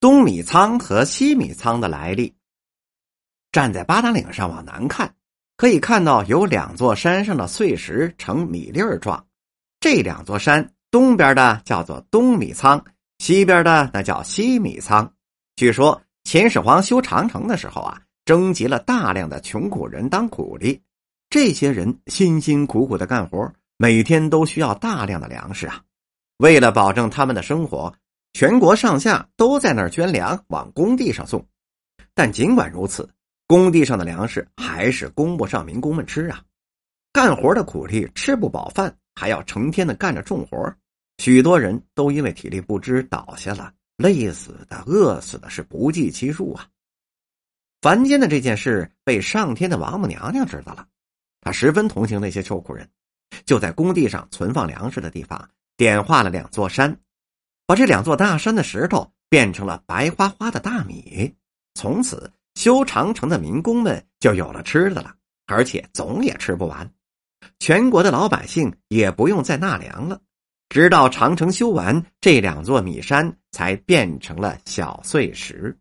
东米仓和西米仓的来历。站在八达岭上往南看，可以看到有两座山上的碎石呈米粒儿状。这两座山东边的叫做东米仓，西边的那叫西米仓。据说秦始皇修长城的时候啊，征集了大量的穷苦人当苦力，这些人辛辛苦苦的干活，每天都需要大量的粮食啊。为了保证他们的生活。全国上下都在那儿捐粮往工地上送，但尽管如此，工地上的粮食还是供不上民工们吃啊！干活的苦力吃不饱饭，还要成天的干着重活，许多人都因为体力不支倒下了，累死的、饿死的是不计其数啊！凡间的这件事被上天的王母娘娘知道了，她十分同情那些受苦人，就在工地上存放粮食的地方点化了两座山。把这两座大山的石头变成了白花花的大米，从此修长城的民工们就有了吃的了，而且总也吃不完。全国的老百姓也不用再纳粮了，直到长城修完，这两座米山才变成了小碎石。